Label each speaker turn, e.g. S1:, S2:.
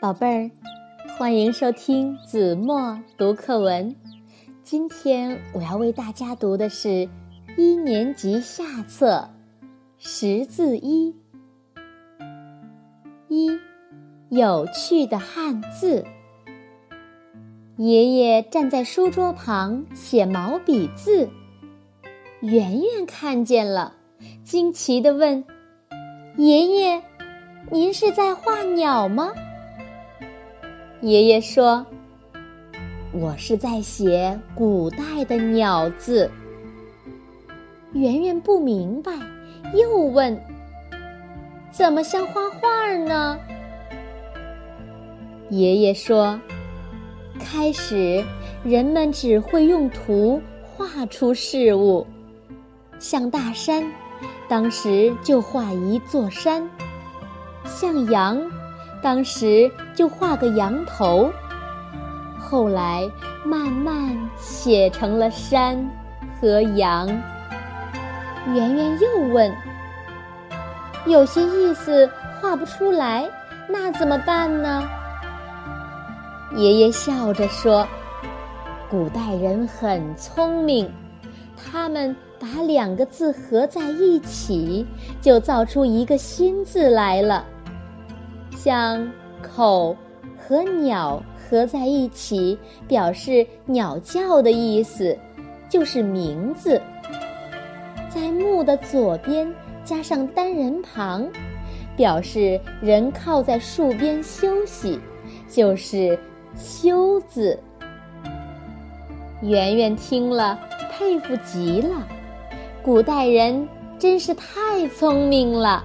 S1: 宝贝儿，欢迎收听子墨读课文。今天我要为大家读的是一年级下册识字一。一，有趣的汉字。爷爷站在书桌旁写毛笔字，圆圆看见了，惊奇地问：“爷爷，您是在画鸟吗？”爷爷说：“我是在写古代的鸟字。”圆圆不明白，又问：“怎么像画画呢？”爷爷说：“开始人们只会用图画出事物，像大山，当时就画一座山；像羊。”当时就画个羊头，后来慢慢写成了山和羊。圆圆又问：“有些意思画不出来，那怎么办呢？”爷爷笑着说：“古代人很聪明，他们把两个字合在一起，就造出一个新字来了。”像口和鸟合在一起，表示鸟叫的意思，就是名字。在木的左边加上单人旁，表示人靠在树边休息，就是休字。圆圆听了，佩服极了，古代人真是太聪明了。